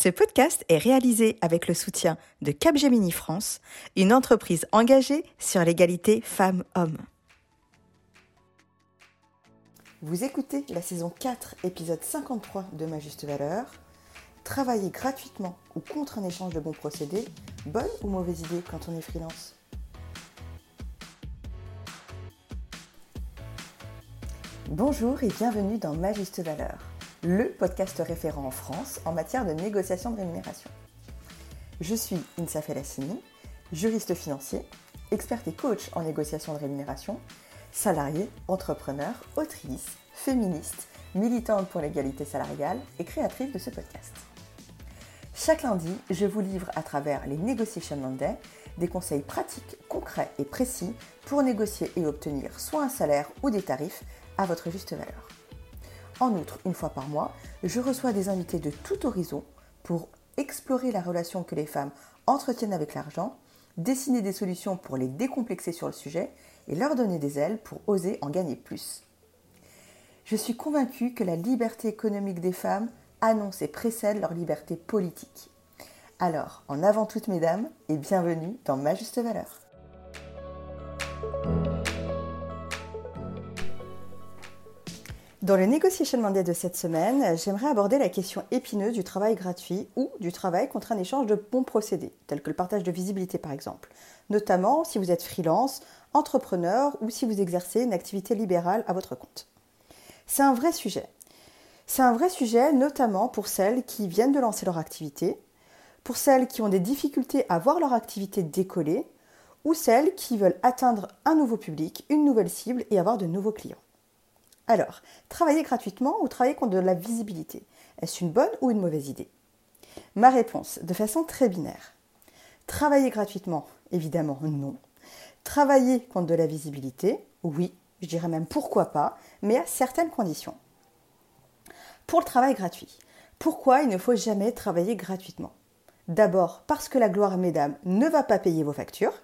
Ce podcast est réalisé avec le soutien de Capgemini France, une entreprise engagée sur l'égalité femmes-hommes. Vous écoutez la saison 4, épisode 53 de Ma Juste Valeur. Travailler gratuitement ou contre un échange de bons procédés, bonne ou mauvaise idée quand on est freelance Bonjour et bienvenue dans Ma Juste Valeur le podcast référent en France en matière de négociation de rémunération. Je suis Insa Felassini, juriste financier, experte et coach en négociation de rémunération, salariée, entrepreneur, autrice, féministe, militante pour l'égalité salariale et créatrice de ce podcast. Chaque lundi, je vous livre à travers les Negotiation Monday des conseils pratiques, concrets et précis pour négocier et obtenir soit un salaire ou des tarifs à votre juste valeur. En outre, une fois par mois, je reçois des invités de tout horizon pour explorer la relation que les femmes entretiennent avec l'argent, dessiner des solutions pour les décomplexer sur le sujet et leur donner des ailes pour oser en gagner plus. Je suis convaincue que la liberté économique des femmes annonce et précède leur liberté politique. Alors, en avant toutes mesdames, et bienvenue dans Ma Juste Valeur. Dans le Negotiation Monday de cette semaine, j'aimerais aborder la question épineuse du travail gratuit ou du travail contre un échange de bons procédés, tels que le partage de visibilité par exemple, notamment si vous êtes freelance, entrepreneur ou si vous exercez une activité libérale à votre compte. C'est un vrai sujet. C'est un vrai sujet notamment pour celles qui viennent de lancer leur activité, pour celles qui ont des difficultés à voir leur activité décoller, ou celles qui veulent atteindre un nouveau public, une nouvelle cible et avoir de nouveaux clients. Alors, travailler gratuitement ou travailler contre de la visibilité Est-ce une bonne ou une mauvaise idée? Ma réponse, de façon très binaire. Travailler gratuitement, évidemment non. Travailler contre de la visibilité, oui, je dirais même pourquoi pas, mais à certaines conditions. Pour le travail gratuit, pourquoi il ne faut jamais travailler gratuitement? D'abord parce que la gloire, mesdames, ne va pas payer vos factures.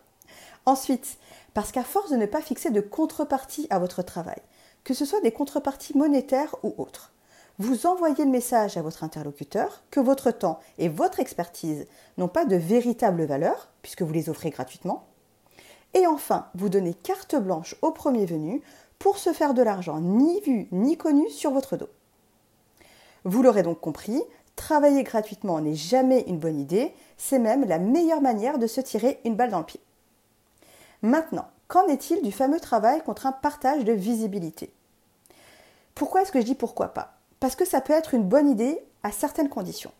Ensuite, parce qu'à force de ne pas fixer de contrepartie à votre travail, que ce soit des contreparties monétaires ou autres. Vous envoyez le message à votre interlocuteur que votre temps et votre expertise n'ont pas de véritable valeur, puisque vous les offrez gratuitement. Et enfin, vous donnez carte blanche au premier venu pour se faire de l'argent ni vu ni connu sur votre dos. Vous l'aurez donc compris, travailler gratuitement n'est jamais une bonne idée, c'est même la meilleure manière de se tirer une balle dans le pied. Maintenant, Qu'en est-il du fameux travail contre un partage de visibilité? Pourquoi est-ce que je dis pourquoi pas? Parce que ça peut être une bonne idée à certaines conditions.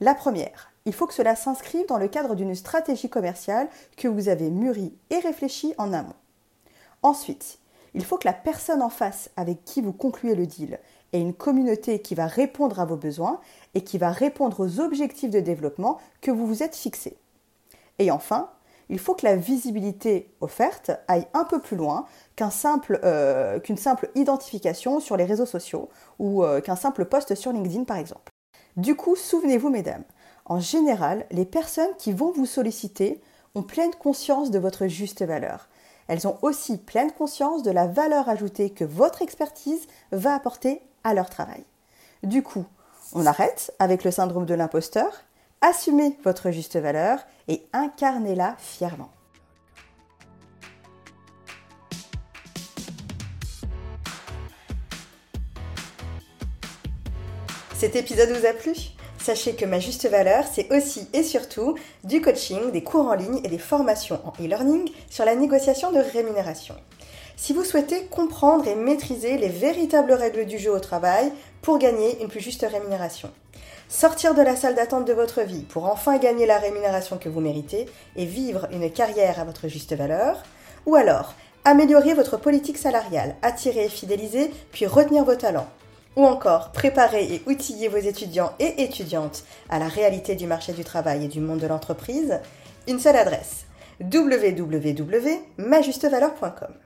La première, il faut que cela s'inscrive dans le cadre d'une stratégie commerciale que vous avez mûrie et réfléchie en amont. Ensuite, il faut que la personne en face avec qui vous concluez le deal ait une communauté qui va répondre à vos besoins et qui va répondre aux objectifs de développement que vous vous êtes fixés. Et enfin, il faut que la visibilité offerte aille un peu plus loin euh, qu'une simple, identification sur les réseaux sociaux ou euh, qu'un simple post sur LinkedIn par exemple. Du coup, souvenez-vous mesdames, en général, les personnes qui vont vous solliciter ont pleine conscience de votre juste valeur. Elles ont aussi pleine conscience de la valeur ajoutée que votre expertise va apporter à leur travail. Du coup, on arrête avec le syndrome de l'imposteur Assumez votre juste valeur et incarnez-la fièrement. Cet épisode vous a plu? Sachez que ma juste valeur, c'est aussi et surtout du coaching, des cours en ligne et des formations en e-learning sur la négociation de rémunération. Si vous souhaitez comprendre et maîtriser les véritables règles du jeu au travail pour gagner une plus juste rémunération, sortir de la salle d'attente de votre vie pour enfin gagner la rémunération que vous méritez et vivre une carrière à votre juste valeur, ou alors améliorer votre politique salariale, attirer et fidéliser, puis retenir vos talents, ou encore préparer et outiller vos étudiants et étudiantes à la réalité du marché du travail et du monde de l'entreprise, une seule adresse www.majustevaleur.com.